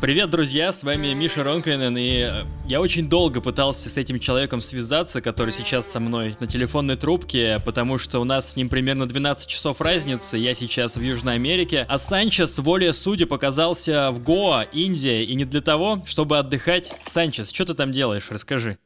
Привет, друзья, с вами Миша Ронкайнен, и э, я очень долго пытался с этим человеком связаться, который сейчас со мной на телефонной трубке, потому что у нас с ним примерно 12 часов разницы, я сейчас в Южной Америке, а Санчес, воле судьи, показался в Гоа, Индия, и не для того, чтобы отдыхать. Санчес, что ты там делаешь, расскажи.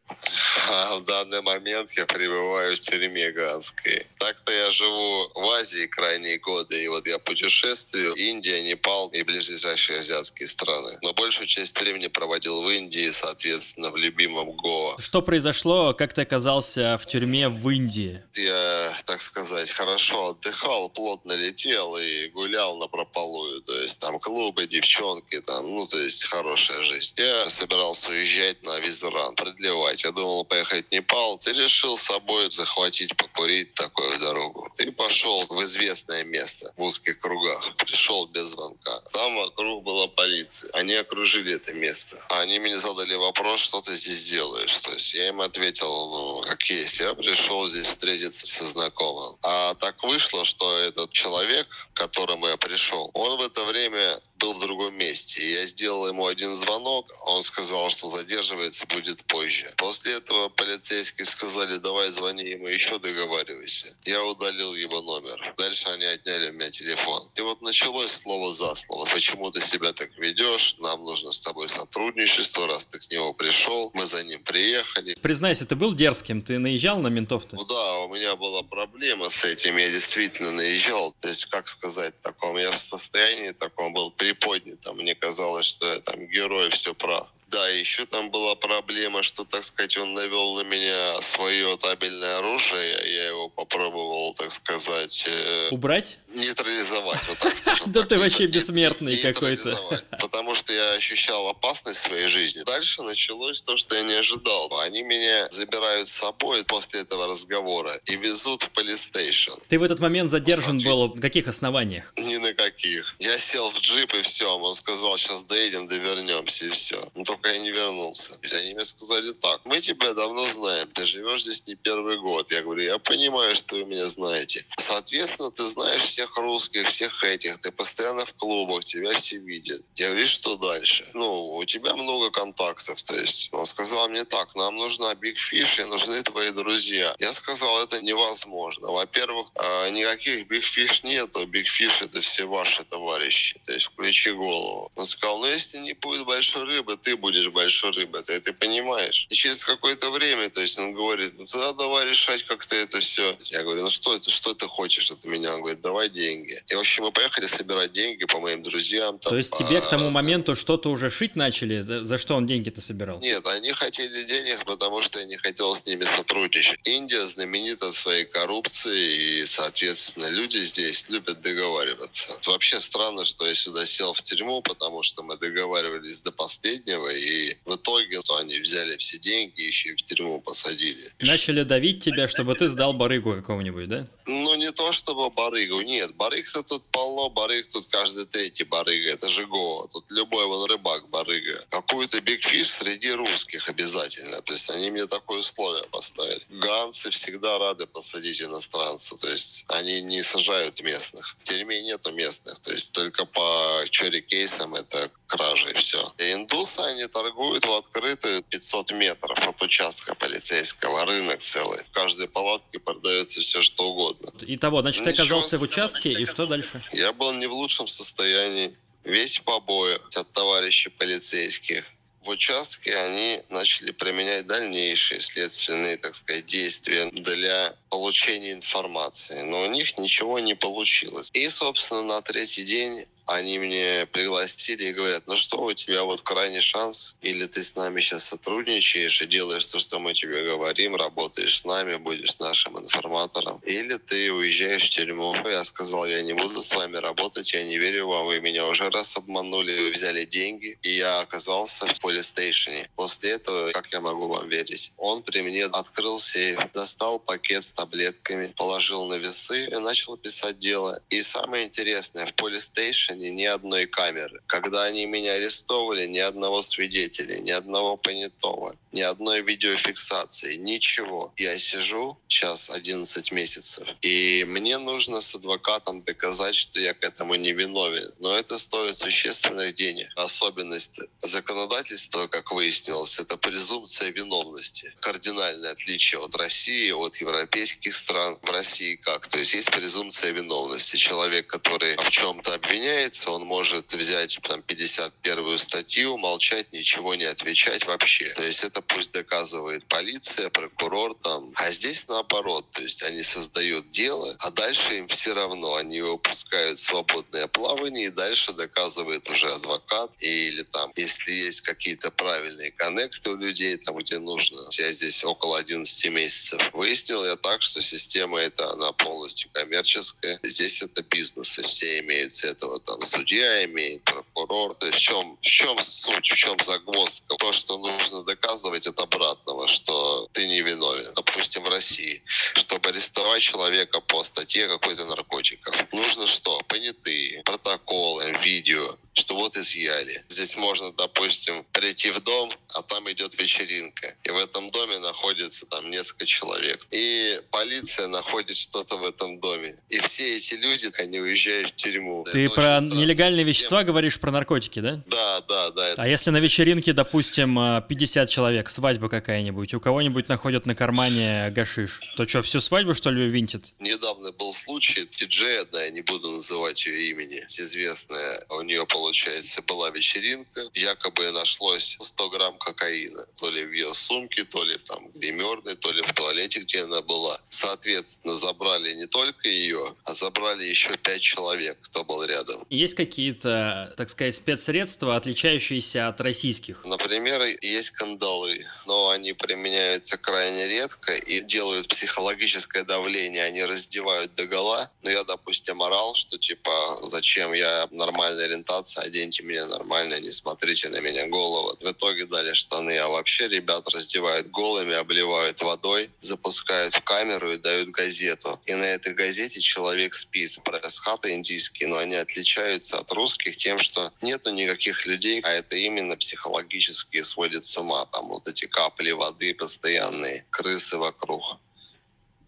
А в данный момент я пребываю в тюрьме Ганской. Так-то я живу в Азии крайние годы, и вот я путешествую Индия, Непал и ближайшие азиатские страны. Но большую часть времени проводил в Индии, соответственно, в любимом Гоа. Что произошло, как ты оказался в тюрьме в Индии? Я, так сказать, хорошо отдыхал, плотно летел и гулял на прополую. То есть там клубы, девчонки, там, ну, то есть хорошая жизнь. Я собирался уезжать на Визран, продлевать. Я думал поехать в Непал. Ты решил с собой захватить, покурить такую дорогу. Ты пошел в известное место в узких кругах. Пришел без звонка. Там вокруг была полиция. Они окружили это место. Они мне задали вопрос, что ты здесь делаешь. То есть я им ответил, ну, как есть. Я пришел здесь встретиться со знакомым. А так вышло, что этот человек, к которому я пришел, он в это время был в другом месте. И я сделал ему один звонок, он сказал, что задерживается будет позже. После этого полицейские сказали, давай звони ему еще, договаривайся. Я удалил его номер. Дальше они отняли у меня телефон. И вот началось слово за слово. Почему ты себя так ведешь? Нам нужно с тобой сотрудничество, раз ты к нему пришел. Мы за ним приехали. Признайся, ты был дерзким? Ты наезжал на ментов-то? Ну да, у меня была проблема с этим. Я действительно наезжал. То есть, как сказать, в таком я в состоянии таком был при приподнято. Мне казалось, что я там герой, все прав. Да, еще там была проблема, что, так сказать, он навел на меня свое табельное оружие. Я его попробовал, так сказать... Э, Убрать? Нейтрализовать, вот так скажем. Да ты вообще бессмертный какой-то. Потому что я ощущал опасность в своей жизни. Дальше началось то, что я не ожидал. Они меня забирают с собой после этого разговора и везут в полистейшн. Ты в этот момент задержан был на каких основаниях? Ни на каких. Я сел в джип и все. Он сказал, сейчас доедем, довернемся и все. Ну, только я не вернулся. Они мне сказали так, мы тебя давно знаем, ты живешь здесь не первый год. Я говорю, я понимаю, что вы меня знаете. Соответственно, ты знаешь всех русских, всех этих, ты постоянно в клубах, тебя все видят. Я говорю, что дальше? Ну, у тебя много контактов, то есть он сказал мне так, нам нужна Big Fish и нужны твои друзья. Я сказал, это невозможно. Во-первых, а, никаких Big Fish нету, Big Fish это все ваши товарищи, то есть включи голову. Он сказал, ну если не будет большой рыбы, ты будешь большой рыбой, ты это понимаешь. И через какое-то время, то есть он говорит, ну тогда давай решать как-то это все. Я говорю, ну что это, что ты хочешь от меня? Он говорит, давай деньги. И в общем мы поехали собирать деньги по моим друзьям. Там, то есть тебе к тому моменту что-то уже шить начали? За, за что он деньги-то собирал? Нет, они хотели денег, потому что я не хотел с ними сотрудничать. Индия знаменита своей коррупцией, и, соответственно, люди здесь любят договариваться. Вообще странно, что я сюда сел в тюрьму, потому что мы договаривались до последнего, и и в итоге то они взяли все деньги и еще и в тюрьму посадили. Начали давить тебя, чтобы ты сдал барыгу какого-нибудь, да? Ну, не то чтобы барыгу, нет. Барыг-то тут полно, барыг тут каждый третий барыга. Это же Гоа. Тут любой вон рыбак барыга. Какую-то бигфиш среди русских обязательно. То есть они мне такое условие поставили. Ганцы всегда рады посадить иностранца. То есть они не сажают местных. В тюрьме нету местных. То есть только по чори кейсам это кражи и все. И индусы, они торгуют в открытую 500 метров от участка полицейского, рынок целый. В каждой палатке продается все что угодно. Итого, значит, ты оказался в участке, и что дальше? Я был не в лучшем состоянии. Весь побои от товарищей полицейских в участке они начали применять дальнейшие следственные, так сказать, действия для получения информации. Но у них ничего не получилось. И, собственно, на третий день они мне пригласили и говорят, ну что, у тебя вот крайний шанс, или ты с нами сейчас сотрудничаешь и делаешь то, что мы тебе говорим, работаешь с нами, будешь нашим информатором, или ты уезжаешь в тюрьму. Я сказал, я не буду с вами работать, я не верю вам, вы меня уже раз обманули, вы взяли деньги, и я оказался в полистейшене. После этого, как я могу вам верить? Он при мне открыл сейф, достал пакет с таблетками, положил на весы и начал писать дело. И самое интересное, в полистейшене нарушения ни одной камеры. Когда они меня арестовывали, ни одного свидетеля, ни одного понятого, ни одной видеофиксации, ничего. Я сижу сейчас 11 месяцев, и мне нужно с адвокатом доказать, что я к этому не виновен. Но это стоит существенных денег. Особенность законодательства, как выяснилось, это презумпция виновности. Кардинальное отличие от России, от европейских стран. В России как? То есть есть презумпция виновности. Человек, который в чем-то обвиняется, он может взять там 51 статью, молчать, ничего не отвечать вообще. То есть это пусть доказывает полиция, прокурор там. А здесь наоборот. То есть они создают дело, а дальше им все равно. Они выпускают свободное плавание, и дальше доказывает уже адвокат. Или там, если есть какие-то правильные коннекты у людей, там, где нужно. Я здесь около 11 месяцев. Выяснил я так, что система эта, она полностью коммерческая. Здесь это бизнес, и все имеют этого. Там судья имеет, прокурор. То есть в чем, в чем суть, в чем загвоздка? То, что нужно доказывать от обратного, что ты не виновен. Допустим, в России. Чтобы арестовать человека по статье какой-то наркотиков. Нужно что? Понятые, протоколы, видео, что вот изъяли. Здесь можно, допустим, прийти в дом, а там идет вечеринка. И в этом доме находится там несколько человек. И полиция находит что-то в этом доме. И все эти люди, они уезжают в тюрьму. Ты это про нелегальные система. вещества говоришь, про наркотики, да? Да, да, да. Это... А если на вечеринке, допустим, 50 человек, свадьба какая-нибудь, у кого-нибудь находят на кармане гашиш, то что, всю свадьбу, что ли, винтит? Недавно был случай, диджей одна, я не буду называть ее имени, известная, у нее, получается, была вечеринка, якобы нашлось 100 грамм кокаина, то ли в ее сумке, то ли там гримерной, то ли в туалете, где она была. Соответственно, забрали не только ее, а забрали еще пять человек, кто был рядом. Есть какие-то, так сказать, спецсредства, отличающиеся от российских? Например, есть кандалы, но они применяются крайне редко и делают психологическое давление, они раздевают до гола. Но я, допустим, орал, что типа, зачем я нормальная ориентация, оденьте меня нормально, не смотрите на меня голову. В итоге дали штаны, а вообще ребят раздевают голыми, обливают водой, запускают в камеру и дают газету. И на этой газете человек спит. Пресс-хаты индийские, но они отличаются от русских тем, что нету никаких людей, а это именно психологически сводит с ума. Там вот эти капли воды постоянные, крысы вокруг.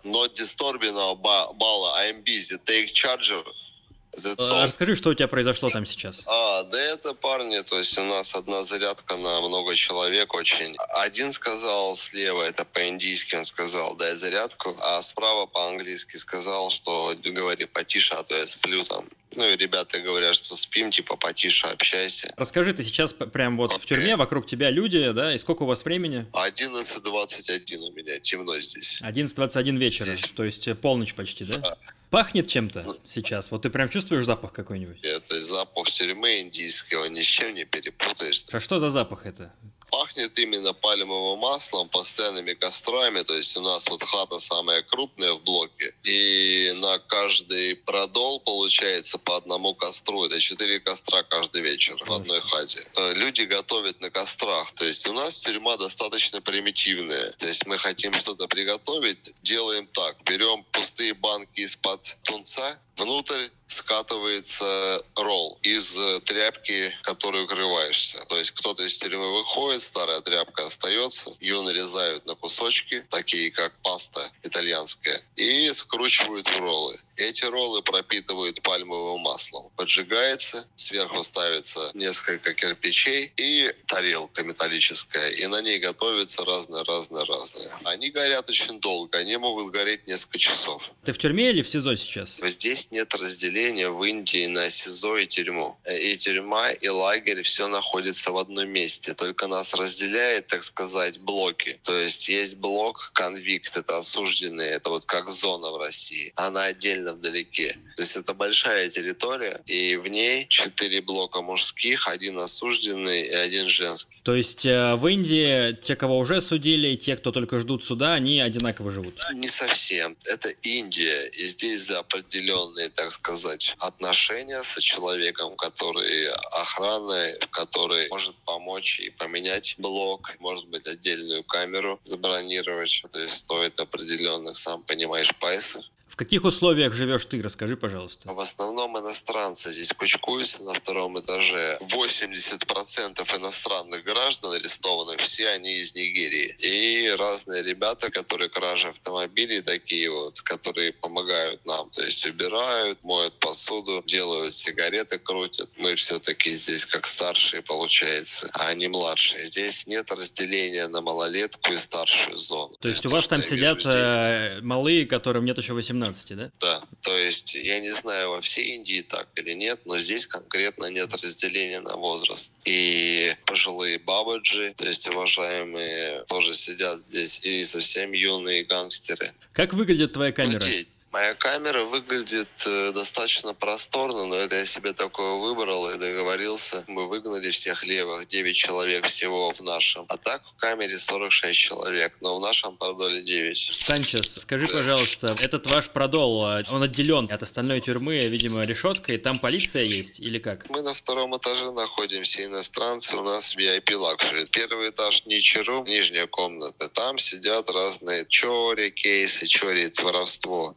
Not disturbing ball, I'm busy, take charger. А, расскажи, что у тебя произошло там сейчас. А, да это парни, то есть у нас одна зарядка на много человек очень. Один сказал слева, это по-индийски он сказал, дай зарядку, а справа по-английски сказал, что говори потише, а то я сплю там. Ну и ребята говорят, что спим, типа потише общайся. Расскажи, ты сейчас прям вот okay. в тюрьме, вокруг тебя люди, да, и сколько у вас времени? 11.21 у меня, темно здесь. 11.21 вечера, здесь. то есть полночь почти, да? Да. Пахнет чем-то ну, сейчас? Вот ты прям чувствуешь запах какой-нибудь? Это запах тюрьмы индийского, ни с чем не перепутаешь. А что за запах это? Пахнет именно пальмовым маслом, постоянными кострами. То есть у нас вот хата самая крупная в блоке. И на каждый продол получается по одному костру. Это четыре костра каждый вечер в одной хате. Э, люди готовят на кострах. То есть у нас тюрьма достаточно примитивная. То есть мы хотим что-то приготовить, делаем так. Берем пустые банки из-под тунца, внутрь скатывается ролл из э, тряпки, которой укрываешься. То есть кто-то из тюрьмы выходит, старая тряпка остается, ее нарезают на кусочки, такие как паста итальянская, и скручивают в роллы. Эти роллы пропитывают пальмовым маслом. Поджигается, сверху ставится несколько кирпичей и тарелка металлическая, и на ней готовится разное-разное-разное. Они горят очень долго, они могут гореть несколько часов. Ты в тюрьме или в СИЗО сейчас? Здесь нет разделения в Индии на СИЗО и тюрьму. И тюрьма, и лагерь, все находится в одном месте. Только нас разделяет, так сказать, блоки. То есть есть блок конвикт, это осужденные, это вот как зона в России. Она отдельно вдалеке. То есть это большая территория, и в ней четыре блока мужских, один осужденный и один женский. То есть э, в Индии те, кого уже судили, и те, кто только ждут суда, они одинаково живут? Не совсем. Это Индия, и здесь за определенные, так сказать, отношения с человеком, который охраны, который может помочь и поменять блок, может быть, отдельную камеру забронировать. То есть стоит определенных, сам понимаешь, пайсов В каких условиях живешь ты? Расскажи, пожалуйста. В основном иностранцы здесь кучкуются на втором этаже. 80% иностранных граждан арестованных, все они из Нигерии. И разные ребята, которые кражи автомобилей такие вот, которые помогают нам. То есть убирают, моют посуду, делают сигареты, крутят. Мы все-таки здесь как старшие, получается, а они младшие. Здесь нет разделения на малолетку и старшую зону. То есть у вас там сидят э, малые, которым нет еще 18, да? Да. То есть я не знаю, во всей Индии так или нет, но здесь конкретно нет разделения на возраст. И пожилые бабаджи, то есть уважаемые, тоже сидят здесь, и совсем юные гангстеры. Как выглядит твоя камера? Ну, Моя камера выглядит э, достаточно просторно, но это я себе такое выбрал и договорился. Мы выгнали всех левых, 9 человек всего в нашем. А так в камере 46 человек, но в нашем продоле 9. Санчес, скажи, да. пожалуйста, этот ваш продол, а, он отделен от остальной тюрьмы, видимо, решеткой, там полиция есть или как? Мы на втором этаже находимся, иностранцы, у нас VIP luxury. Первый этаж नीचे room, нижняя комната. Там сидят разные चोरी кейсы, चोरी, воровство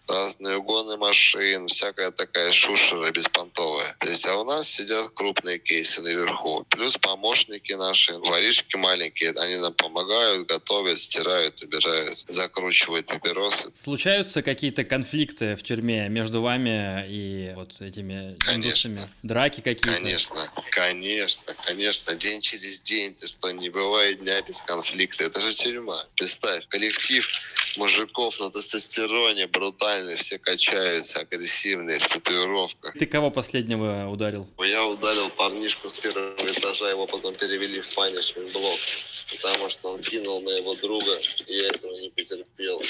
разные угоны машин, всякая такая шушера беспонтовая. То есть, а у нас сидят крупные кейсы наверху. Плюс помощники наши, воришки маленькие, они нам помогают, готовят, стирают, убирают, закручивают папиросы. Случаются какие-то конфликты в тюрьме между вами и вот этими индусами? Драки какие-то? Конечно, конечно, конечно. День через день, ты что, не бывает дня без конфликта. Это же тюрьма. Представь, коллектив мужиков на тестостероне, брутальные, все качаются, агрессивные, в татуировках. Ты кого последнего ударил? Я ударил парнишку с первого этажа, его потом перевели в панишмент блок, потому что он кинул моего друга, и я этого не потерпел.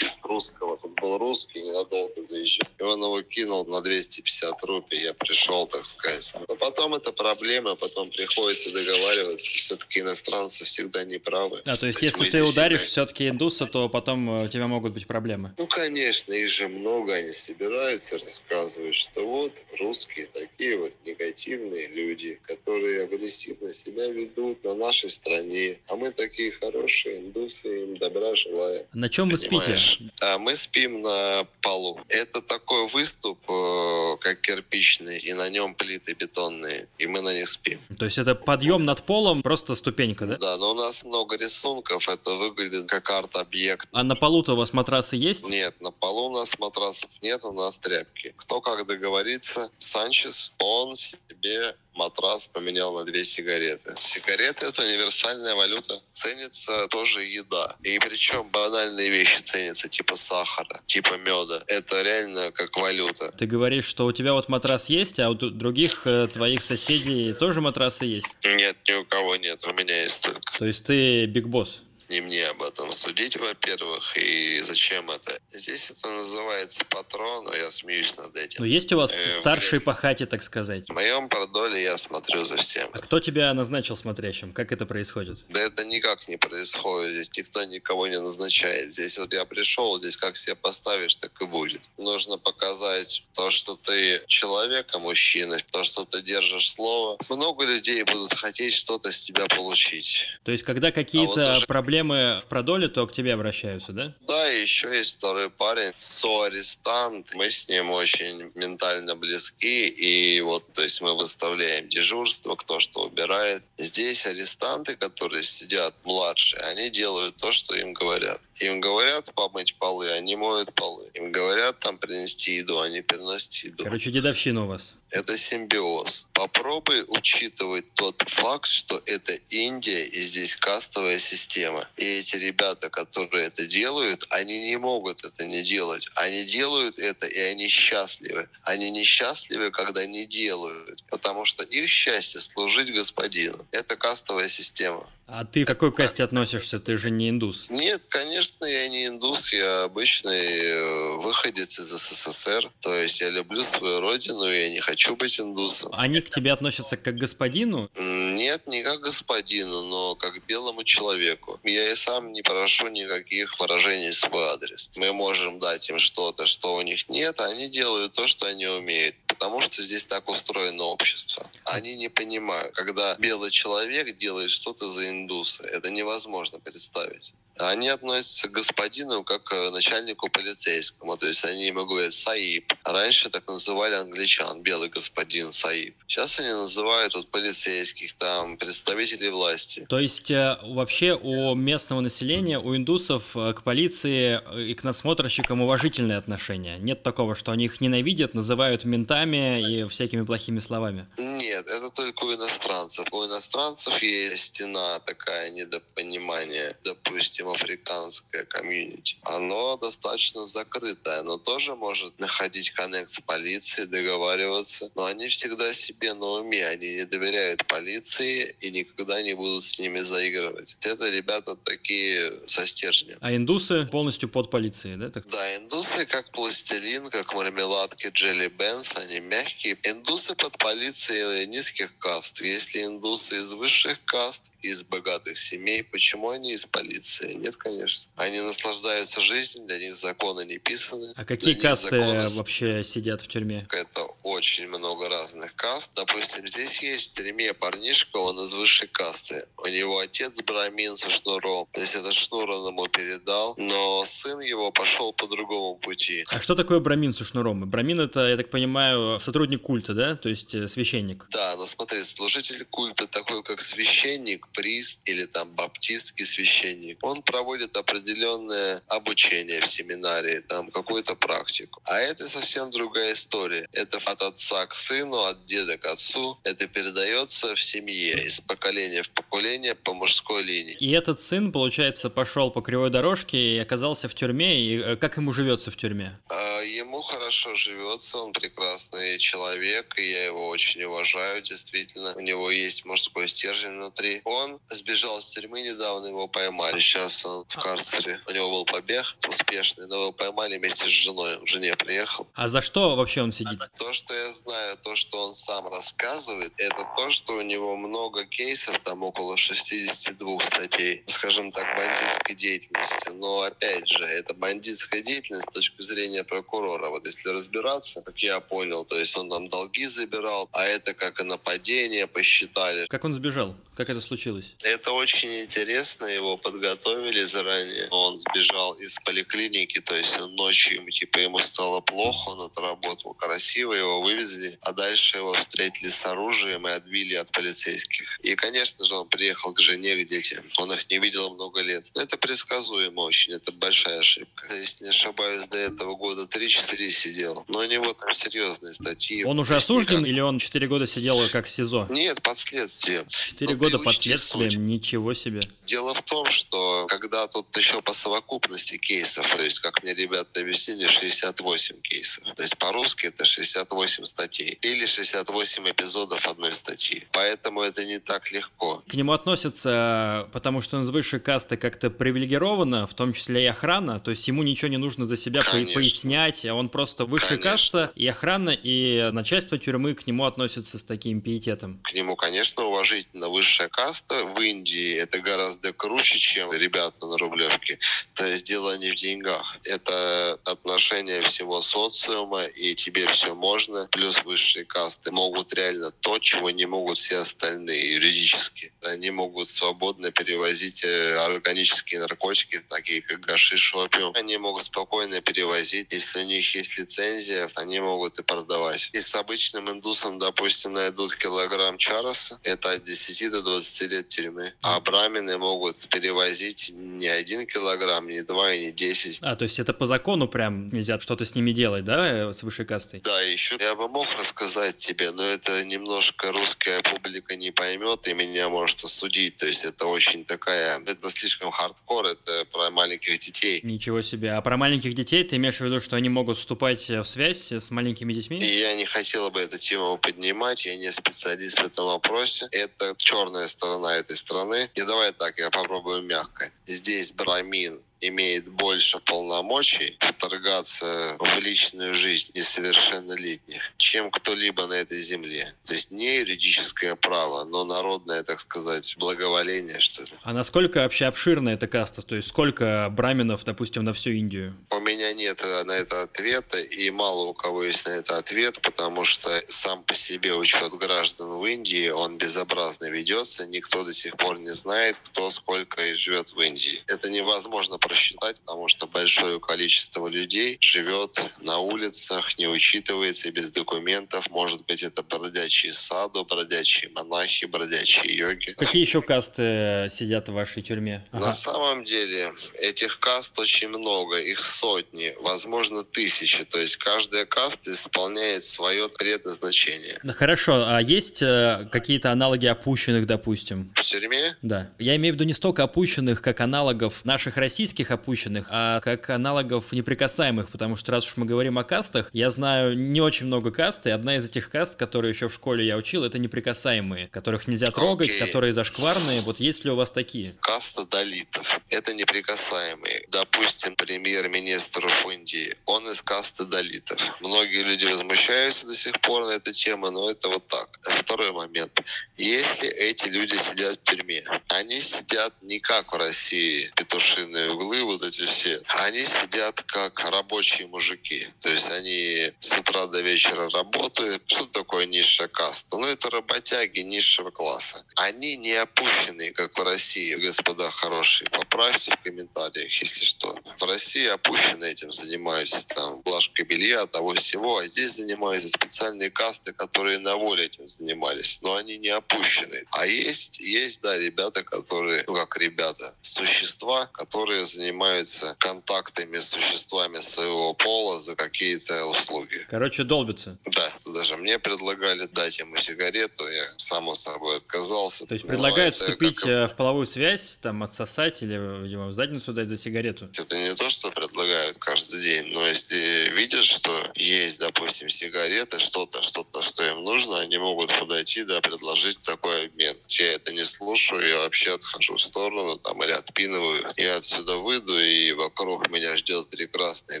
Русского, тут был русский, ненадолго заезжал. И он его кинул на 250 рупий, я пришел, так сказать. Но потом это проблема, потом приходится договариваться, все-таки иностранцы всегда не правы. А, то есть, если ты ударишь все-таки индуса, то потом э, у тебя могут быть проблемы? Ну, конечно, их же много, они собираются, рассказывают, что вот русские такие вот негативные люди, которые агрессивно себя ведут на нашей стране, а мы такие хорошие индусы, им добра желаем. На чем вы Понимаешь? спите? А мы спим на полу. Это такой выступ, э, как кирпичный, и на нем плиты бетонные, и мы на них спим. То есть это подъем над полом, просто ступенька, да? Да, но у нас много рисунков, это выглядит как арт-объект. А на полу-то у вас матрасы есть? Нет, на полу у нас матрасов нет, у нас тряпки. Кто как договорится, Санчес, он себе матрас поменял на две сигареты. Сигареты — это универсальная валюта. Ценится тоже еда. И причем банальные вещи ценятся, типа сахара, типа меда. Это реально как валюта. Ты говоришь, что у тебя вот матрас есть, а у других э, твоих соседей тоже матрасы есть? Нет, ни у кого нет, у меня есть только. То есть ты биг босс? Не мне об этом судить, во-первых, и зачем это. Здесь это называется патрон, но я смеюсь над этим. Но есть у вас э, старший по хате, так сказать? В моем продоле я смотрю за всем. А кто тебя назначил смотрящим? Как это происходит? Да это никак не происходит. Здесь никто никого не назначает. Здесь вот я пришел, здесь как себя поставишь, так и будет. Нужно показать то, что ты человек, а мужчина, то, что ты держишь слово. Много людей будут хотеть что-то с тебя получить. То есть, когда какие-то а вот даже... проблемы проблемы в продоле, то к тебе обращаются, да? Да, и еще есть второй парень, соарестант. Мы с ним очень ментально близки. И вот, то есть мы выставляем дежурство, кто что убирает. Здесь арестанты, которые сидят младшие, они делают то, что им говорят. Им говорят помыть полы, они моют полы. Им говорят там принести еду, они приносят еду. Короче, дедовщина у вас это симбиоз. Попробуй учитывать тот факт, что это Индия и здесь кастовая система. И эти ребята, которые это делают, они не могут это не делать. Они делают это, и они счастливы. Они несчастливы, когда не делают, потому что их счастье служить господину. Это кастовая система. А ты к какой касте относишься? Ты же не индус. Нет, конечно, я не индус. Я обычный э, выходец из СССР. То есть я люблю свою родину, я не хочу быть индусом. Они к тебе относятся как к господину? Нет, не как к господину, но как к белому человеку. Я и сам не прошу никаких выражений в свой адрес. Мы можем дать им что-то, что у них нет, а они делают то, что они умеют потому что здесь так устроено общество. Они не понимают, когда белый человек делает что-то за индуса, это невозможно представить. Они относятся к господину как к начальнику полицейскому. То есть они ему говорят «Саиб». Раньше так называли англичан, белый господин Саиб. Сейчас они называют вот полицейских, там, представителей власти. То есть э, вообще у местного населения, у индусов э, к полиции и к насмотрщикам уважительное отношение? Нет такого, что они их ненавидят, называют ментами и всякими плохими словами? Нет, это только у иностранцев. У иностранцев есть стена такая недопонимание, допустим, африканское комьюнити. Оно достаточно закрытое, оно тоже может находить коннект с полицией, договариваться, но они всегда себе на уме, они не доверяют полиции и никогда не будут с ними заигрывать. Это ребята такие со стержнем. А индусы полностью под полицией, да? Так? Да, индусы как пластилин, как мармеладки Джелли Бенс, они мягкие. Индусы под полицией низких каст. Если индусы из высших каст, из богатых семей, почему они из полиции? Нет, конечно. Они наслаждаются жизнью, для них законы не писаны. А какие касты законы... вообще сидят в тюрьме? Это очень много разных каст. Допустим, здесь есть в тюрьме парнишка, он из высшей касты. У него отец брамин со шнуром. То есть этот шнур он ему передал, но сын его пошел по другому пути. А что такое брамин со шнуром? Брамин это, я так понимаю, сотрудник культа, да? То есть э, священник. Да, но смотри, служитель культа такой, как священник, прист или там баптистский священник. Он проводит определенное обучение в семинарии, там какую-то практику. А это совсем другая история. Это от отца к сыну, от деда к отцу. Это передается в семье из поколения в поколение по мужской линии. И этот сын, получается, пошел по кривой дорожке и оказался в тюрьме. И э, как ему живется в тюрьме? А, ему хорошо живется, он прекрасный человек, и я его очень уважаю, действительно. У него есть мужской стержень внутри. Он сбежал с тюрьмы недавно, его поймали. Сейчас он в карцере. У него был побег успешный, но его поймали вместе с женой. Жене приехал. А за что вообще он сидит? То, что я знаю, то, что он сам рассказывает, это то, что у него много кейсов, там около 62 статей, скажем так, бандитской деятельности. Но опять же, это бандитская деятельность с точки зрения прокурора. Вот если разбираться, как я понял, то есть он там долги забирал, а это как и нападение посчитали. Как он сбежал? Как это случилось? Это очень интересно, его подготовили заранее. Он сбежал из поликлиники, то есть ночью ему, типа, ему стало плохо, он отработал красиво, его вывезли, а дальше его встретили с оружием и отбили от полицейских. И, конечно же, он приехал к жене, к детям. Он их не видел много лет. Но это предсказуемо очень, это большая ошибка. Если не ошибаюсь, до этого года 3-4 сидел. Но у него там серьезные статьи. Он уже осужден или он 4 года сидел как СИЗО? Нет, под следствием. 4 года года под следствием, суть. ничего себе. Дело в том, что когда тут еще по совокупности кейсов, то есть, как мне ребята объяснили, 68 кейсов. То есть по-русски это 68 статей. Или 68 эпизодов одной статьи. Поэтому это не так легко. К нему относятся, потому что он из высшей касты как-то привилегировано, в том числе и охрана. То есть ему ничего не нужно за себя Конечно. пояснять, а он просто высшая каста, и охрана, и начальство тюрьмы к нему относятся с таким пиететом. К нему, конечно, уважительно высшая высшая каста в Индии это гораздо круче, чем ребята на Рублевке. То есть дело не в деньгах. Это отношение всего социума, и тебе все можно. Плюс высшие касты могут реально то, чего не могут все остальные юридически. Они могут свободно перевозить э, органические наркотики, такие как гашиш, опиум. Они могут спокойно перевозить. Если у них есть лицензия, они могут и продавать. И с обычным индусом, допустим, найдут килограмм чароса, это от 10 до 20 лет тюрьмы. А брамины могут перевозить не один килограмм, не два и не десять. А, то есть это по закону прям нельзя что-то с ними делать, да, э, с высшей кастой? Да, еще я бы мог рассказать тебе, но это немножко русская публика не поймет и меня может осудить. То есть это очень такая, это слишком хардкор, это про маленьких детей. Ничего себе. А про маленьких детей ты имеешь в виду, что они могут вступать в связь с маленькими детьми? И я не хотела бы эту тему поднимать, я не специалист в этом вопросе. Это черная сторона этой страны. И давай так, я попробую мягко. Здесь брамин имеет больше полномочий вторгаться в личную жизнь несовершеннолетних, чем кто-либо на этой земле. То есть не юридическое право, но народное, так сказать, благоволение, что ли. А насколько вообще обширна эта каста? То есть сколько браминов, допустим, на всю Индию? У меня нет на это ответа, и мало у кого есть на это ответ, потому что сам по себе учет граждан в Индии, он безобразно ведется, никто до сих пор не знает, кто сколько и живет в Индии. Это невозможно просчитать, потому что большое количество людей живет на улицах, не учитывается без документов. Может быть, это бродячие саду, бродячие монахи, бродячие йоги. Какие еще касты сидят в вашей тюрьме? Ага. На самом деле этих каст очень много, их сотни, возможно тысячи. То есть каждая каста исполняет свое предназначение. Ну, хорошо, а есть э, какие-то аналоги опущенных, допустим? В тюрьме? Да. Я имею в виду не столько опущенных, как аналогов наших российских опущенных, а как аналогов неприкасаемых, потому что раз уж мы говорим о кастах, я знаю не очень много каст, и одна из этих каст, которые еще в школе я учил, это неприкасаемые, которых нельзя трогать, okay. которые зашкварные. Вот есть ли у вас такие? Каста далитов. Это неприкасаемые. Допустим, премьер-министр Индии, он из касты далитов. Многие люди возмущаются до сих пор на эту тему, но это вот так. Второй момент. Если эти люди сидят в тюрьме, они сидят не как в России, петушиные углы, вот эти все. Они сидят как рабочие мужики. То есть они с утра до вечера работают. Что такое низшая каста? Ну, это работяги низшего класса. Они не опущенные, как в России, господа хорошие. Поправьте в комментариях, если что. В России опущены этим занимаются там глажкой белья, того всего, а здесь занимаются специальные касты, которые на воле этим занимались, но они не опущены. А есть, есть, да, ребята, которые, ну как ребята, существа, которые занимаются контактами с существами своего пола за какие-то услуги. Короче, долбятся. Да, даже мне предлагали дать ему сигарету, я само собой отказался. То есть предлагают вступить как... Э, в половую связь, там отсосать или, видимо, в задницу дать за сигарету? Это не то, что предлагают каждый день, но если видят, что есть, допустим, сигареты, что-то, что-то, что им нужно, они могут подойти, да, предложить такой обмен. Я это не слушаю, я вообще отхожу в сторону там или отпинываю. Я отсюда выйду, и вокруг меня ждет прекрасный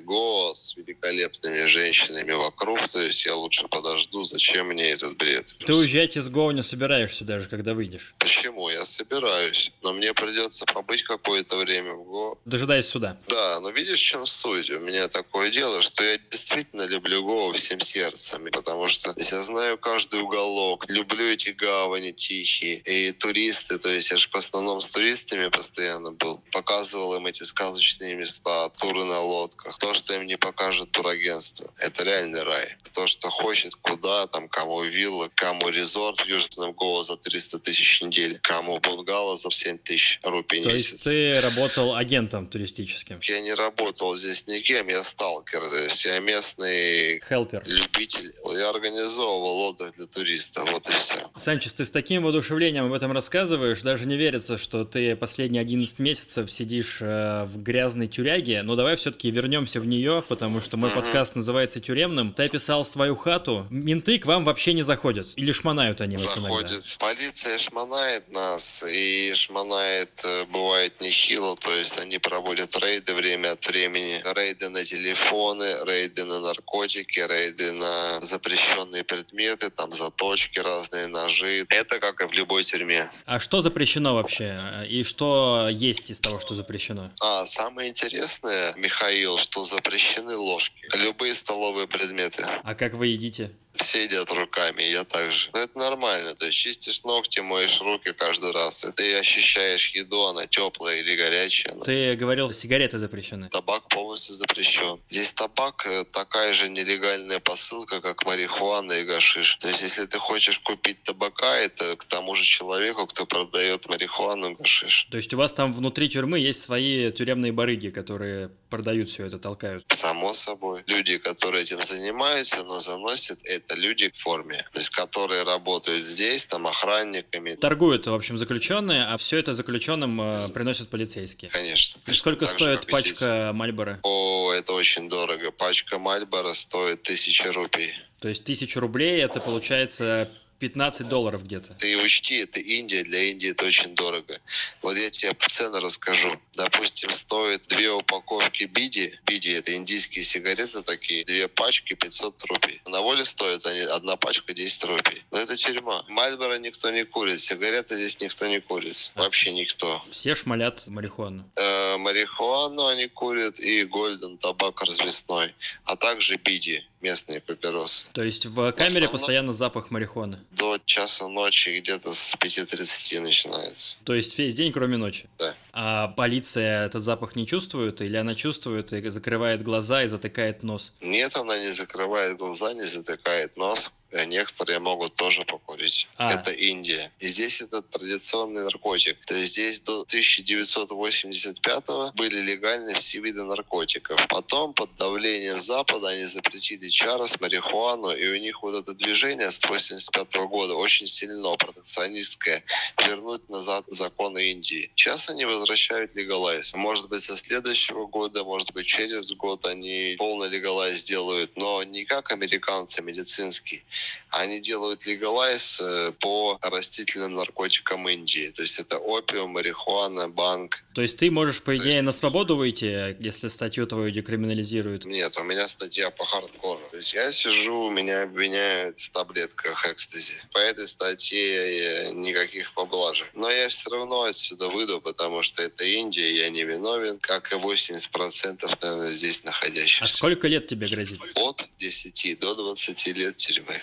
голос с великолепными женщинами вокруг, то есть я лучше подожду, зачем мне этот бред. Ты уезжать из Го не собираешься даже, когда выйдешь? Почему? Я собираюсь, но мне придется побыть какое-то время в Го. Дожидаясь суда. Да, но видишь, в чем суть? У меня такое дело, что я действительно люблю Го всем сердцем, потому что я знаю каждый уголок, люблю эти гавани тихие, и туристы, то есть я же в основном с туристами постоянно был, показывал им эти сказочные места, туры на лодках, то, что им не покажет турагентство, это реальный рай. Кто что хочет, куда, там, кому вилла, кому резорт в Южном Гоа за 300 тысяч в неделю, кому бунгало за 7 тысяч рупий в месяц. То есть ты работал агентом туристическим? Я не работал здесь никем, я сталкер, то есть я местный Хелпер. любитель. Я организовывал отдых для туристов, вот и все. Санчес, ты с таким воодушевлением об этом рассказываешь, даже не верится, что ты последние 11 месяцев сидишь э, в грязной тюряге, но давай все-таки вернемся в нее, потому что мой подкаст называется «Тюремным». Ты описал свою хату, менты к вам вообще не заходят, или шмонают они вас Заходят. Иногда? Полиция шмонает нас, и шмонает э, бывает нехило, то есть они проводят рейды время от времени, рейды на телефоны, рейды на наркотики, рейды на запрещенные предметы, там заточки разные, ножи. Это как и в любой тюрьме. А что запрещено вообще? И что есть из того, что запрещено? А, самое интересное, Михаил, что запрещены ложки. Любые столовые предметы. А как вы едите? Все едят руками, я также. Но это нормально, то есть чистишь ногти, моешь руки каждый раз, и ты ощущаешь еду, она теплая или горячая. Ты говорил, сигареты запрещены. Табак полностью запрещен. Здесь табак э, такая же нелегальная посылка, как марихуана и гашиш. То есть если ты хочешь купить табака, это к тому же человеку, кто продает марихуану и гашиш. То есть у вас там внутри тюрьмы есть свои тюремные барыги, которые продают все это, толкают? Само собой. Люди, которые этим занимаются, но заносят это люди в форме, то есть которые работают здесь, там охранниками. Торгуют, в общем, заключенные, а все это заключенным э, приносят полицейские. Конечно. И сколько стоит же, пачка Мальбора? О, это очень дорого. Пачка Мальбора стоит тысяча рупий. То есть тысяча рублей это получается 15 долларов где-то. Ты учти, это Индия, для Индии это очень дорого. Вот я тебе цены расскажу. Допустим, стоит две упаковки биди. Биди это индийские сигареты такие. Две пачки 500 рупий. На воле стоит они, одна пачка 10 рупий. Но это тюрьма. Мальборо никто не курит. Сигареты здесь никто не курит. Вообще никто. Все шмалят марихуану. Э, марихуану они курят и гольден, табак развесной. А также биди местные папиросы. То есть в камере основном... постоянно запах марихуаны? До часа ночи где-то с 5.30 начинается. То есть весь день, кроме ночи? Да. А полиция этот запах не чувствует? Или она чувствует и закрывает глаза и затыкает нос? Нет, она не закрывает глаза, не затыкает нос. Э, некоторые могут тоже покурить. А. Это Индия. И здесь это традиционный наркотик. То есть здесь до 1985 были легальны все виды наркотиков. Потом под давлением Запада они запретили чарос, марихуану, и у них вот это движение с 85 года очень сильно протекционистское. Вернуть назад законы Индии. Сейчас они возвращают легалайз. Может быть, со следующего года, может быть, через год они полный легалайз сделают, но не как американцы, медицинский, они делают легалайз э, по растительным наркотикам Индии. То есть это опиум, марихуана, банк. То есть ты можешь, по идее, есть... на свободу выйти, если статью твою декриминализируют? Нет, у меня статья по хардкору. То есть я сижу, меня обвиняют в таблетках экстази. По этой статье никаких поблажек. Но я все равно отсюда выйду, потому что это Индия, я не виновен, как и 80% наверное, здесь находящихся. А сколько лет тебе грозит? От 10 до 20 лет тюрьмы.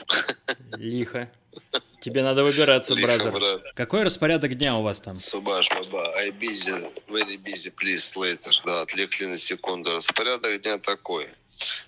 Лихо. Тебе надо выбираться, Лихо, бразер. Брат. Какой распорядок дня у вас там? Субаш, баба, I busy, very busy, please, later. Да, отвлекли на секунду. Распорядок дня такой.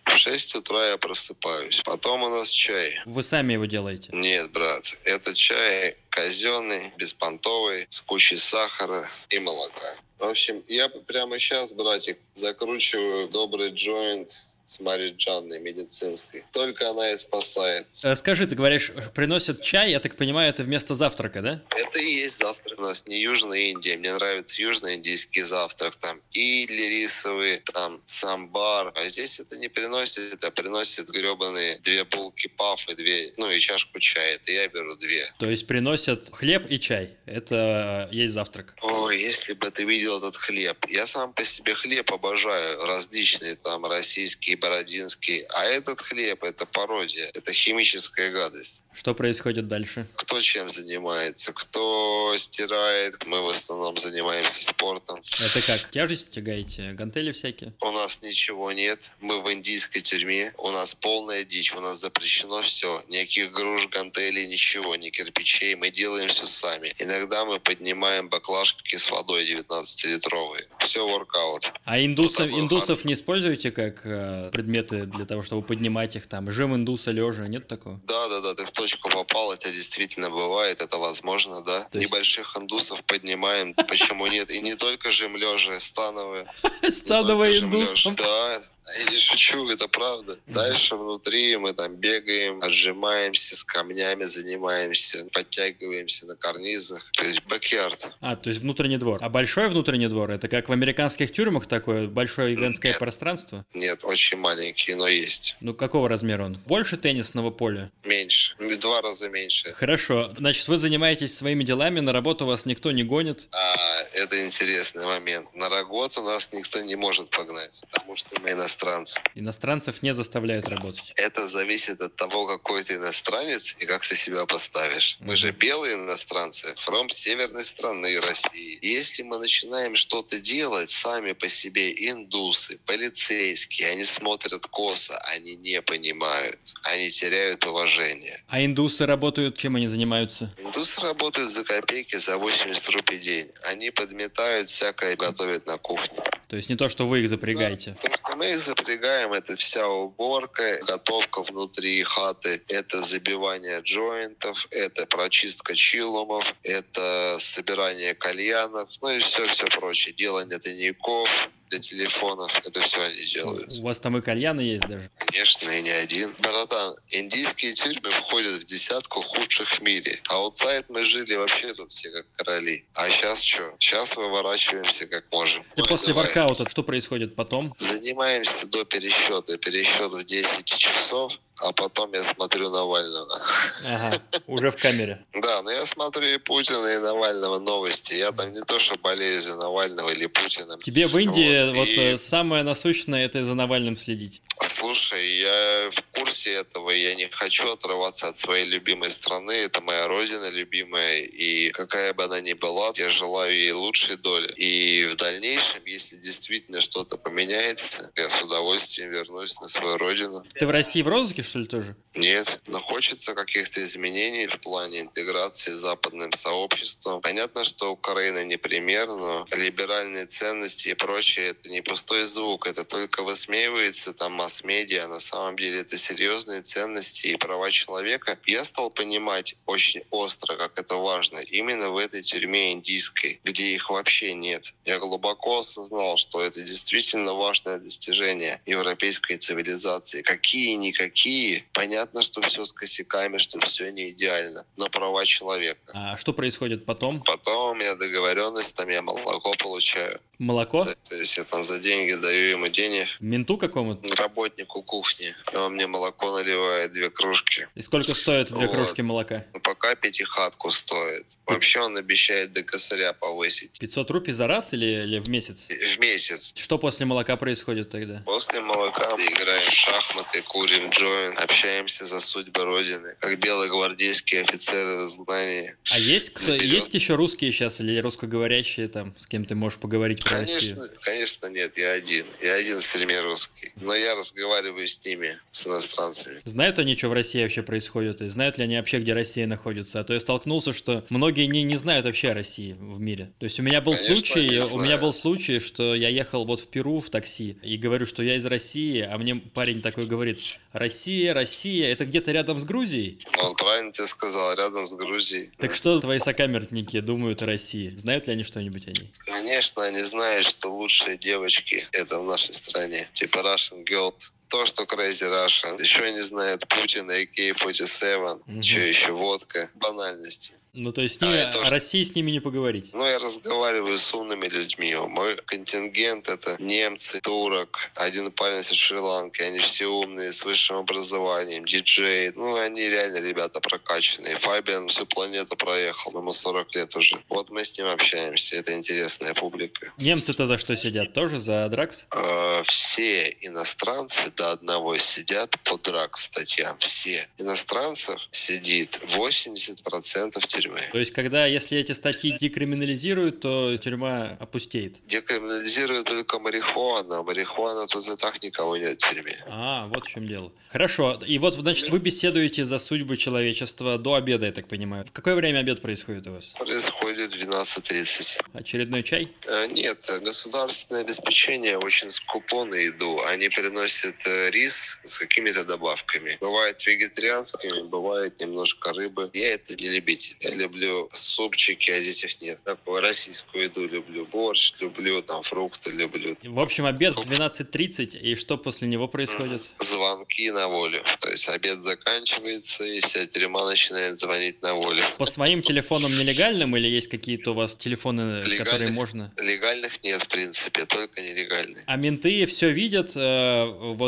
В 6 утра я просыпаюсь. Потом у нас чай. Вы сами его делаете? Нет, брат. Это чай казенный, беспонтовый, с кучей сахара и молока. В общем, я прямо сейчас, братик, закручиваю добрый джойнт с Мариджанной медицинской. Только она и спасает. Э, скажи, ты говоришь, приносят чай, я так понимаю, это вместо завтрака, да? Это и есть завтрак. У нас не Южная Индия, мне нравится южноиндийский завтрак. Там или рисовый, там самбар. А здесь это не приносит, а приносит гребаные две булки паф и две, ну и чашку чая. Это я беру две. То есть приносят хлеб и чай. Это есть завтрак. О, если бы ты видел этот хлеб. Я сам по себе хлеб обожаю. Различные там российские бородинский. А этот хлеб, это пародия, это химическая гадость. Что происходит дальше? Кто чем занимается, кто стирает. Мы в основном занимаемся спортом. Это как? Тяжесть тягаете? Гантели всякие? У нас ничего нет. Мы в индийской тюрьме. У нас полная дичь. У нас запрещено все. Никаких груш, гантелей, ничего, ни кирпичей. Мы делаем все сами. Иногда мы поднимаем баклажки с водой 19-литровые. Все воркаут. А индусов, индусов не используете как э, предметы для того, чтобы поднимать их там? Жим индуса лежа, нет такого? Да, да, да, ты в точку попал, это действительно бывает, это возможно, да. есть... Небольших индусов поднимаем, почему нет? И не только жим лежа, становые. Становые индусов. Да, я не шучу, это правда. Дальше внутри мы там бегаем, отжимаемся, с камнями занимаемся, подтягиваемся на карнизах. То есть бэкярд. А, то есть внутренний двор. А большой внутренний двор? Это как в американских тюрьмах такое большое гигантское Нет. пространство? Нет, очень маленький, но есть. Ну, какого размера он? Больше теннисного поля? Меньше. Два раза меньше. Хорошо. Значит, вы занимаетесь своими делами, на работу вас никто не гонит? А, это интересный момент. На работу нас никто не может погнать, потому что мы иностранцы иностранцев. Иностранцев не заставляют работать. Это зависит от того, какой ты иностранец и как ты себя поставишь. Мы же белые иностранцы, from северной страны России. Если мы начинаем что-то делать сами по себе, индусы, полицейские, они смотрят косо, они не понимают, они теряют уважение. А индусы работают, чем они занимаются? Индусы работают за копейки, за 80 рублей в день. Они подметают всякое, готовят на кухне. То есть не то, что вы их запрягаете? Да, мы их запрягаем, это вся уборка, готовка внутри хаты, это забивание джойнтов, это прочистка чилумов, это собирание кальянов, ну и все-все прочее, делание тайников, для телефонов. Это все они делают. У вас там и кальяны есть даже? Конечно, и не один. Братан, индийские тюрьмы входят в десятку худших в мире. А аутсайд мы жили вообще тут все как короли. А сейчас что? Сейчас выворачиваемся как можем. И Ой, после давай. воркаута что происходит потом? Занимаемся до пересчета. Пересчет в 10 часов а потом я смотрю Навального. Ага, уже в камере. Да, но я смотрю и Путина, и Навального новости. Я там не то, что болею за Навального или Путина. Тебе в Индии Вот, вот и- э, самое насущное это за Навальным следить. Слушай, я в курсе этого, я не хочу отрываться от своей любимой страны, это моя родина любимая, и какая бы она ни была, я желаю ей лучшей доли. И в дальнейшем, если действительно что-то поменяется, я с удовольствием вернусь на свою родину. Ты в России в розыске, что ли, тоже? Нет, но хочется каких-то изменений в плане интеграции с западным сообществом. Понятно, что Украина не пример, но либеральные ценности и прочее это не пустой звук, это только высмеивается там масс-медиа, на самом деле это серьезные ценности и права человека. Я стал понимать очень остро, как это важно, именно в этой тюрьме индийской, где их вообще нет. Я глубоко осознал, что это действительно важное достижение европейской цивилизации. Какие-никакие. Понятно, что все с косяками, что все не идеально. Но права человека. А что происходит потом? Потом у меня договоренность, там я молоко получаю. Молоко? То, то есть я там за деньги даю ему денег Менту какому-то? работнику кухни. И он мне молоко наливает, две кружки. И сколько стоит две Вот. кружки молока? Ну, пока пятихатку стоит. Вообще он обещает до косаря повысить. 500 рупий за раз или, или в месяц? В месяц. Что после молока происходит тогда? После молока играем в шахматы, курим джойн, общаемся за судьбы Родины, как белогвардейские офицеры в изгнании. А есть кто, есть еще русские сейчас или русскоговорящие там, с кем ты можешь поговорить Конечно, Россию? конечно нет, я один. Я один русский. Но я разговариваю с ними, с иностранцами. Знают они, что в России вообще происходит? И знают ли они вообще, где Россия находится? А то я столкнулся, что многие не, не знают вообще о России в мире. То есть у меня был Конечно, случай, у меня был случай, что я ехал вот в Перу в такси и говорю, что я из России, а мне парень такой говорит, Россия, Россия, это где-то рядом с Грузией? Он правильно тебе сказал, рядом с Грузией. Так что твои сокамерники думают о России? Знают ли они что-нибудь о ней? Конечно, они знают, что лучшие девочки это в нашей стране. Типа Russian Girls. То, что Crazy Russian. Еще они знают Путин, AK-47. Мгм. Что еще? Водка. Банальности. Ну, то есть с А, ними, это о уж- России с ними не поговорить. Ну, я разговариваю с умными людьми. Мой контингент — это немцы, турок, один парень из Шри-Ланки. Они все умные, с высшим образованием, диджей. Ну, они реально ребята прокачанные. Фабиан всю планету проехал, ему 40 лет уже. Вот мы с ним общаемся. Это интересная публика. Немцы-то за что сидят? Тоже за дракс? Э, Все иностранцы до одного сидят по драк статьям. Все. Иностранцев сидит 80% тюрьмы. То есть, когда, если эти статьи декриминализируют, то тюрьма опустеет. Декриминализируют только марихуану, а марихуана тут и так никого нет в тюрьме. А, вот в чем дело. Хорошо. И вот, значит, вы беседуете за судьбы человечества до обеда, я так понимаю. В какое время обед происходит у вас? Происходит в 12.30. Очередной чай? Э, Нет, государственное обеспечение очень скупо на еду. Они приносят э, рис с какими-то добавками. Бывает вегетарианскими, бывает немножко рыбы. Я это не любитель. Я люблю супчики, а здесь их нет. Такую российскую еду люблю. Борщ люблю, там фрукты люблю. В общем, обед в 12.30, и что после него происходит? Звонки на волю. То есть обед заканчивается, и вся тюрьма начинает звонить на волю. По своим телефонам нелегальным или есть какие-то у вас телефоны, которые Легальных. можно? Легальных нет, в принципе, только нелегальные. А менты все видят, э,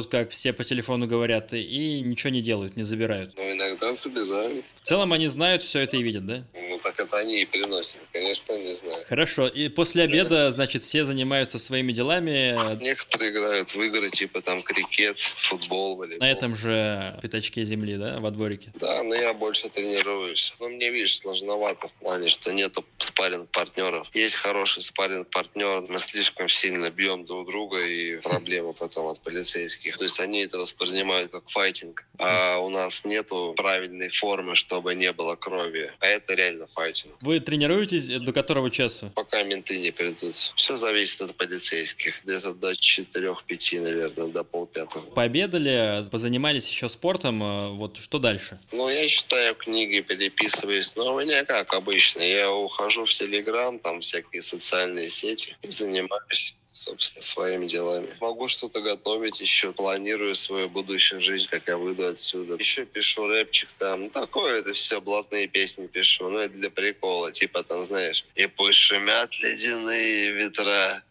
как все по телефону говорят, и ничего не делают, не забирают. Но иногда забирают. В целом они знают все это и видят, да? Ну так это они и приносят, конечно, не знаю. Хорошо. И после обеда, значит, все занимаются своими делами. Некоторые играют в игры, типа там крикет, футбол, волейбол. На этом же пятачке земли, да, во дворике. Да, но я больше тренируюсь. Но мне, видишь, сложновато в плане, что нету спарринг партнеров Есть хороший спарринг партнер мы слишком сильно бьем друг друга, и проблемы потом от полицейских. То есть они это воспринимают как файтинг, а у нас нету правильной формы, чтобы не было крови. А это реально файтинг. Вы тренируетесь до которого часу? Пока менты не придут. Все зависит от полицейских. Где-то до 4-5, наверное, до полпятого. Пообедали, позанимались еще спортом, э, вот что дальше? Ну, я читаю книги, переписываюсь, но у меня как обычно. Я ухожу в Телеграм, там всякие социальные сети и занимаюсь собственно, своими делами. Могу что-то готовить еще, планирую свою будущую жизнь, как я выйду отсюда. Еще пишу рэпчик там, ну, такое это все, блатные песни пишу, ну, это для прикола, типа там, знаешь, и пусть шумят ледяные ветра,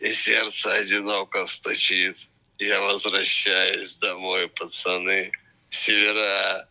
и сердце одиноко стучит. Я возвращаюсь домой, пацаны. Севера.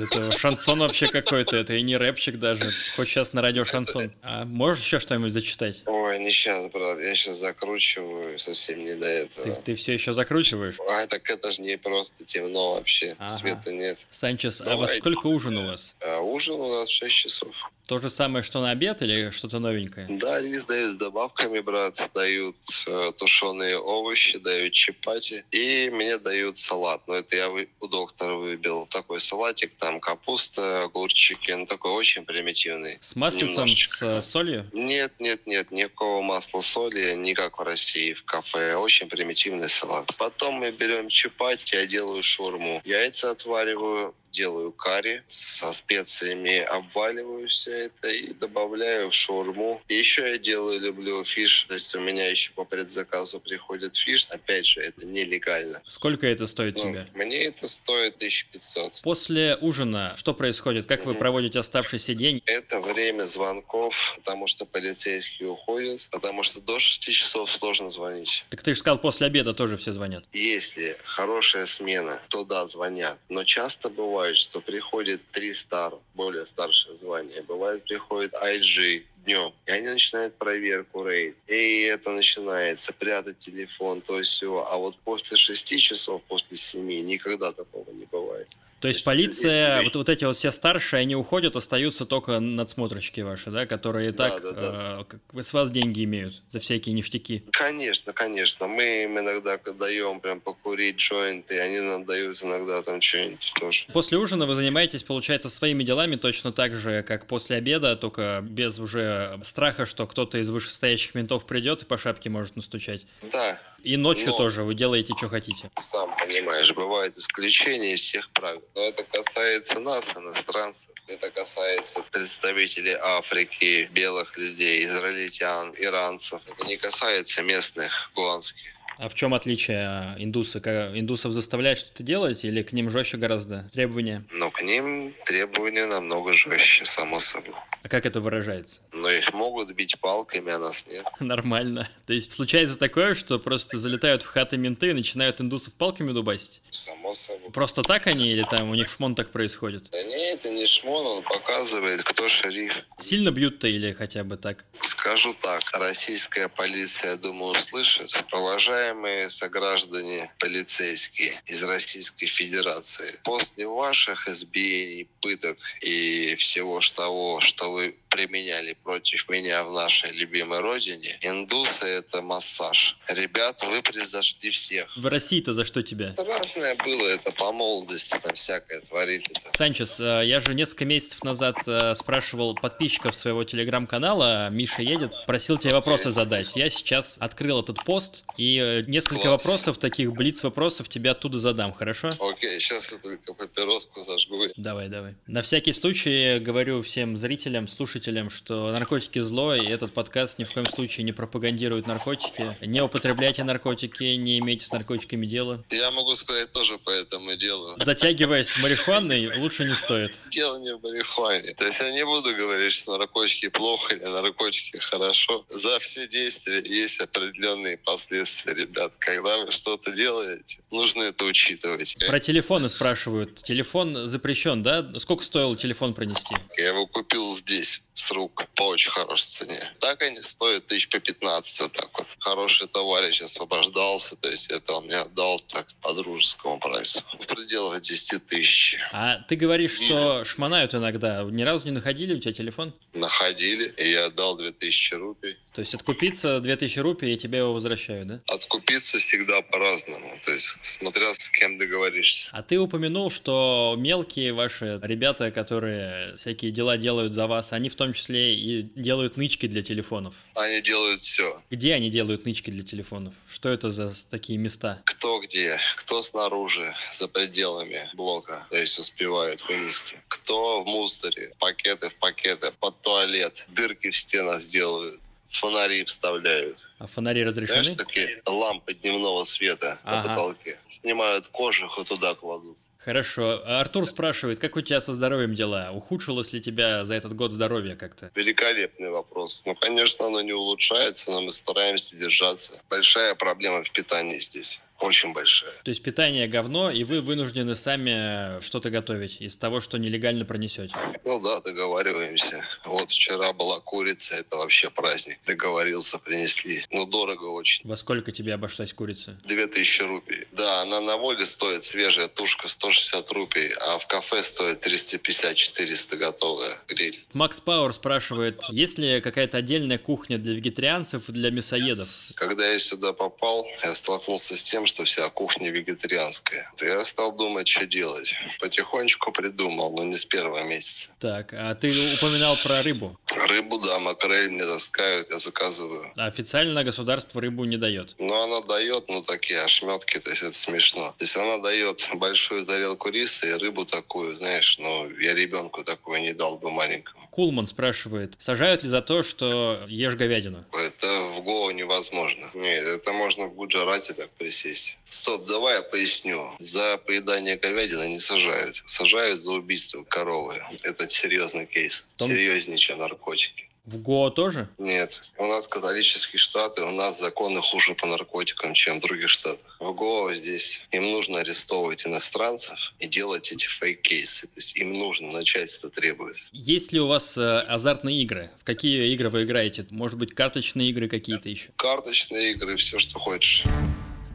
Это шансон вообще какой-то, это и не рэпчик даже. Хоть сейчас на радио шансон. А можешь еще что-нибудь зачитать? Ой, не сейчас, брат, я сейчас закручиваю, совсем не до этого. Ты, ты все еще закручиваешь? А, так это же не просто темно вообще, Ага. света нет. Санчес, а во Давай. сколько ужин у вас? А ужин у нас 6 часов. То же самое, что на обед или что-то новенькое? Да, рис дают с добавками, брат. Дают э, тушеные овощи, дают чапати. И мне дают салат. Но это я вы- у доктора выбил. Такой салатик, там капуста, огурчики. Ну, такой очень примитивный. С маслицем, с э, солью? Нет, нет, нет, никакого масла соли, не как в России в кафе. Очень примитивный салат. Потом мы берем чапати, я делаю шаурму. Яйца отвариваю, делаю карри со специями, обваливаю все это и добавляю в шаурму. И еще я делаю, люблю fish. То есть у меня еще по предзаказу приходит fish. Опять же, это нелегально. Сколько это стоит Ну, тебе? мне это стоит 1500. После ужина что происходит? Как вы проводите оставшийся день? Это время звонков, потому что полицейские уходят, потому что до 6 часов сложно звонить. Так ты же сказал, после обеда тоже все звонят. Если хорошая смена, то да, звонят. Но часто бывает, что приходит три стар, более старшее звание. Бывает, приходит IG днем, и они начинают проверку рейд. И это начинается, прятать телефон, то все. А вот после шести часов, после семи, никогда такого не бывает. То есть полиция, если- вот, вот эти вот все старшие, они уходят, остаются только надсмотрщики ваши, да, которые Да, так да, да. э, с вас деньги имеют за всякие ништяки. Конечно, конечно. Мы им иногда даем прям покурить джойнты, они нам дают иногда там что-нибудь тоже. После ужина вы занимаетесь, получается, своими делами точно так же, как после обеда, только без уже страха, что кто-то из вышестоящих ментов придет и по шапке может настучать. Да, И ночью Но- тоже вы делаете, что хотите. сам понимаешь, бывают исключения из всех правил. Но это касается нас, иностранцев. Это касается представителей Африки, белых людей, израильтян, иранцев. Это не касается местных гуанских. А в чем отличие а, индусы? Индусов заставляют что-то делать или к ним жестче гораздо требования? Но к ним требования намного жестче, само собой. А как это выражается? Но их могут бить палками, а нас нет. Нормально. То есть случается такое, что просто залетают в хаты менты и начинают индусов палками дубасить? Само собой. Просто так они или там у них шмон так происходит? Да не, это не шмон, он показывает, кто шериф. Сильно бьют-то или хотя бы так? Скажу так, российская полиция, думаю, услышит. Уважаемые сограждане полицейские из Российской Федерации, после ваших избиений, пыток и всего того, что вы применяли против меня в нашей любимой родине, индусы — это массаж. Ребята, вы превзошли всех. В России-то за что тебя? Разное было, это по молодости, там всякое творили. Санчес, э, я же несколько месяцев назад э, спрашивал подписчиков своего телеграм-канала, Миша едет, просил тебе вопросы задать. Я сейчас открыл этот пост и э, несколько Класс. вопросов, таких блиц-вопросов тебе оттуда задам, хорошо? Окей, сейчас я только папироску зажгу. Давай, давай. На всякий случай говорю всем зрителям, слушателям, что наркотики зло, и этот подкаст ни в коем случае не пропагандирует наркотики. Не употребляйте наркотики, не имейте с наркотиками дела. Я могу сказать тоже по этому делу. Затягиваясь марихуаной, лучше не стоит. Дело не в марихуане. То есть я не буду говорить, что наркотики плохо или наркотики хорошо. За все действия есть определенные последствия, ребят. Когда вы что-то делаете, нужно это учитывать. Про телефоны спрашивают. Телефон запрещен, да? Сколько стоило телефон принести? Я его купил здесь, с рук, по очень хорошей цене. Так они стоят тысяч по 15, вот так вот. Хороший товарищ освобождался, то есть это он мне отдал так по дружескому прайсу. В пределах 10 тысяч. А ты говоришь, что шмонают иногда. Ни разу не находили у тебя телефон? Находили, и я отдал 2000 рупий. То есть откупиться 2000 рупий, и тебе его возвращают, да? Откупиться всегда по-разному, то есть смотря с кем договоришься. А ты упомянул, что мелкие ваши ребята, которые всякие дела делают за вас, они в том числе и делают нычки для телефонов. Они делают все. Где они делают нычки для телефонов? Что это за такие места? Кто где, кто снаружи, за пределами блока, то есть успевают вынести. Кто в мусоре, пакеты в пакеты, под туалет, дырки в стенах сделают, фонари вставляют. А фонари разрешены? Знаешь, такие лампы дневного света на Ага. потолке. Снимают кожух и туда кладут. Хорошо. А Артур спрашивает, как у тебя со здоровьем дела? Ухудшилось ли тебя за этот год здоровье как-то? Великолепный вопрос. Ну, конечно, оно не улучшается, но мы стараемся держаться. Большая проблема в питании здесь. Очень большая. То есть питание говно, и вы вынуждены сами что-то готовить из того, что нелегально пронесете? Ну да, договариваемся. Вот вчера была курица, это вообще праздник. Договорился, принесли. Ну, дорого очень. Во сколько тебе обошлась курица? 2000 рупий. Да, она на воле стоит свежая тушка 160 рупий, а в кафе стоит 350-400 готовая гриль. Макс Пауэр спрашивает, есть ли какая-то отдельная кухня для вегетарианцев и для мясоедов? Когда я сюда попал, я столкнулся с тем, что вся кухня вегетарианская. Я стал думать, что делать. Потихонечку придумал, но не с первого месяца. Так, а ты упоминал про рыбу. Рыбу, да, макрель мне таскают, я заказываю. А официально государство рыбу не дает? Ну, она дает, ну, такие ошметки, то есть это смешно. То есть она дает большую тарелку риса и рыбу такую, знаешь, ну, я ребенку такую не дал бы маленькому. Кулман спрашивает, сажают ли за то, что ешь говядину? Это в Гоа невозможно. Нет, это можно в Гуджарате так присесть. Стоп, давай я поясню. За поедание говядины не сажают. Сажают за убийство коровы. Это серьезный кейс. Том- Серьезнее, чем наркотики. В Гоа тоже? Нет, у нас католические штаты, у нас законы хуже по наркотикам, чем в других штатах. В Гоа здесь им нужно арестовывать иностранцев и делать эти фейк-кейсы. То есть им нужно, начальство требует. Есть ли у вас э, азартные игры? В какие игры вы играете? Может быть, карточные игры какие-то еще? Карточные игры, все, что хочешь.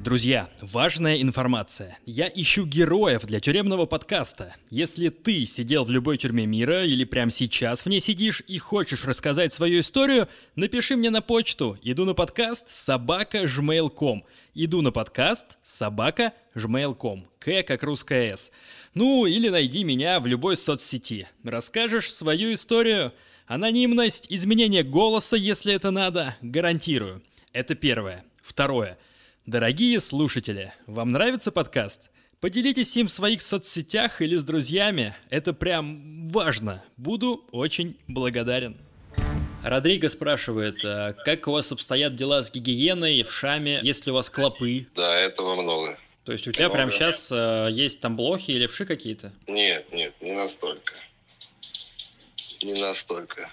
Друзья, важная информация. Я ищу героев для тюремного подкаста. Если ты сидел в любой тюрьме мира или прямо сейчас в ней сидишь и хочешь рассказать свою историю, напиши мне на почту. Иду на подкаст собака gmail.com. Иду на подкаст собака gmail.com. К как русская С. Ну, или найди меня в любой соцсети. Расскажешь свою историю. Анонимность, изменение голоса, если это надо, гарантирую. Это первое. Второе. Дорогие слушатели, вам нравится подкаст? Поделитесь им в своих соцсетях или с друзьями. Это прям важно. Буду очень благодарен. Родриго спрашивает, а как у вас обстоят дела с гигиеной в Шаме, есть ли у вас клопы? Да, этого много. То есть у тебя Много. прямо сейчас есть там блохи или вши какие-то? Нет, нет, не настолько. Не настолько.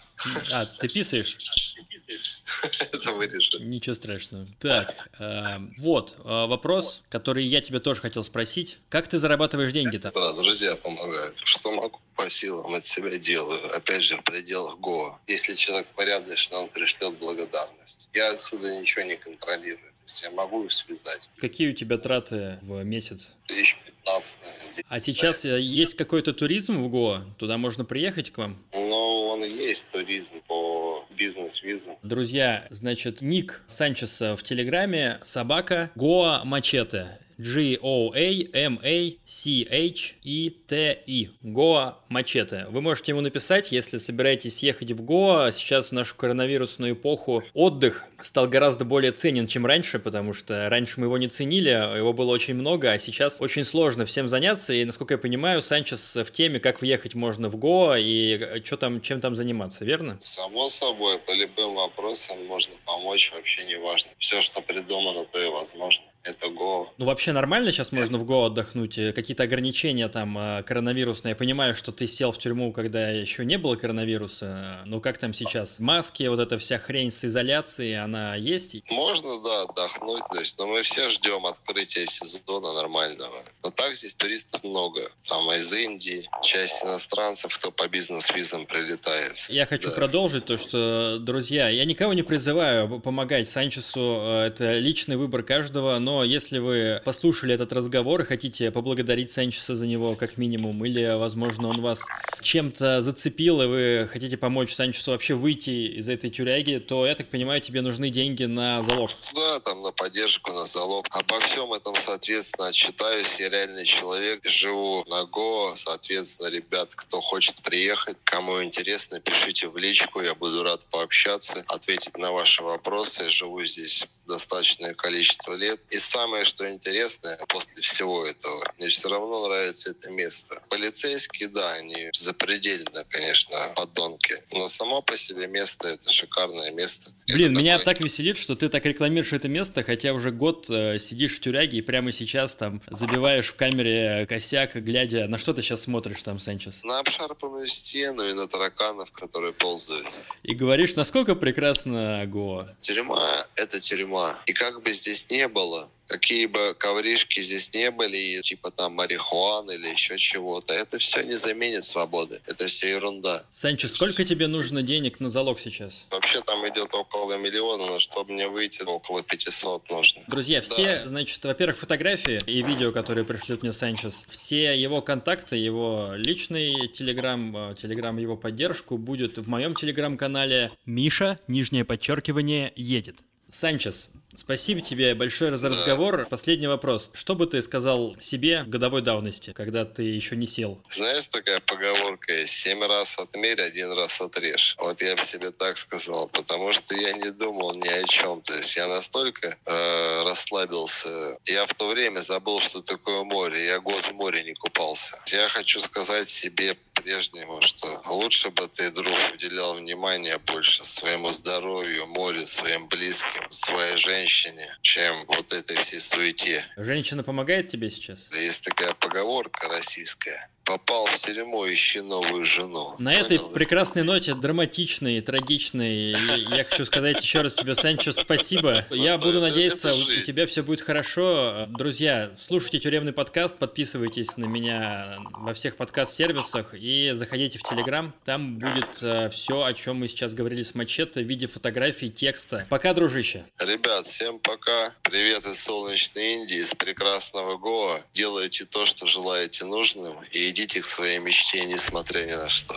А, ты писаешь? Это вырежу. Ничего страшного. Так, э, вот э, вопрос, который я тебя тоже хотел спросить. Как ты зарабатываешь деньги-то? Да, друзья помогают. Что могу по силам от себя делаю. Опять же, в пределах Гоа. Если человек порядочный, он пришлет благодарность. Я отсюда ничего не контролирую. Я могу их связать. Какие у тебя траты в месяц? Тысяч 15, наверное. А сейчас э, есть какой-то туризм в Гоа? Туда можно приехать к вам? Но он и есть туризм по бизнес-визам. Друзья, значит, ник Санчеса в Телеграме собака Гоа Мачете. G-O-A-M-A-C-H-E-T-E. Гоа Мачете. Вы можете ему написать, если собираетесь ехать в Гоа. Сейчас в нашу коронавирусную эпоху отдых стал гораздо более ценен, чем раньше, потому что раньше мы его не ценили, его было очень много, а сейчас очень сложно всем заняться. И, насколько я понимаю, Санчес в теме, как въехать можно в Гоа и что там, чем там заниматься, верно? Само собой, по любым вопросам можно помочь, вообще не важно. Все, что придумано, то и возможно. Это Гоа. Ну, вообще нормально сейчас можно в Го отдохнуть? Э, Какие-то ограничения там э, коронавирусные? Я понимаю, что ты сел в тюрьму, когда еще не было коронавируса. Ну, как там сейчас? Маски, вот эта вся хрень с изоляцией, она есть? Можно, да, отдохнуть, то есть, но мы все ждем открытия сезона нормального. Но так здесь туристов много. Там из Индии, часть иностранцев, кто по бизнес-визам прилетает. Я хочу Да. продолжить то, что, друзья, я никого не призываю помогать Санчесу, э, это личный выбор каждого, но если вы послушали этот разговор и хотите поблагодарить Санчеса за него как минимум, или, возможно, он вас чем-то зацепил, и вы хотите помочь Санчесу вообще выйти из этой тюряги, то, я так понимаю, тебе нужны деньги на залог. Да, там на поддержку, на залог. Обо всем этом, соответственно, отчитаюсь. Я реальный человек, живу на Го. Соответственно, ребят, кто хочет приехать, кому интересно, пишите в личку. Я буду рад пообщаться, ответить на ваши вопросы. Живу здесь достаточное количество лет. И самое, что интересное, после всего этого, мне все равно нравится это место. Полицейские, да, они запредельно, конечно, подонки. Но само по себе место, это шикарное место. Блин, Это меня такой- так веселит, что ты так рекламируешь это место, хотя уже год э, сидишь в тюряге и прямо сейчас там забиваешь в камере косяк, глядя, на что ты сейчас смотришь там, Санчес, На обшарпанную стену и на тараканов, которые ползают. и говоришь, насколько прекрасно Гоа. Тюрьма — это тюрьма. И как бы здесь не было, какие бы ковришки здесь не были, типа там марихуаны или еще чего-то, это все не заменит свободы. Это все ерунда. Санчо, сколько тебе нужно денег на залог сейчас? Вообще там идет около миллиона, но чтобы мне выйти, около 500 нужно. Друзья, все, да. значит, во-первых, фотографии и видео, которые пришлют мне Санчес, все его контакты, его личный телеграм, телеграм его поддержку будет в моем телеграм-канале Миша, нижнее подчеркивание, едет. Санчес, спасибо тебе большое за разговор. Последний вопрос. Что бы ты сказал себе годовой давности, когда ты еще не сел? Знаешь, такая поговорка «семь раз отмерь, один раз отрежь». Вот я бы себе так сказал, потому что я не думал ни о чем. То есть я настолько э, расслабился. Я в то время забыл, что такое море. Я год в море не купался. Я хочу сказать себе по-прежнему, что лучше бы ты, друг, уделял внимание больше своему здоровью, морю, своим близким, своей женщине, чем вот этой всей суете. Женщина помогает тебе сейчас? Есть такая поговорка российская попал в тюрьму, ищи новую жену. На Понял, этой да? прекрасной ноте, драматичной, трагичной, я хочу сказать еще раз тебе, Санчо, спасибо. Ну я буду надеяться, у тебя все будет хорошо. Друзья, слушайте тюремный подкаст, подписывайтесь на меня во всех подкаст-сервисах и заходите в Телеграм. Там будет э, все, о чем мы сейчас говорили с Мачете, в виде фотографий, текста. Пока, дружище. Ребят, всем пока. Привет из солнечной Индии, из прекрасного Гоа. Делайте то, что желаете нужным, и идите к своей мечте, несмотря ни на что.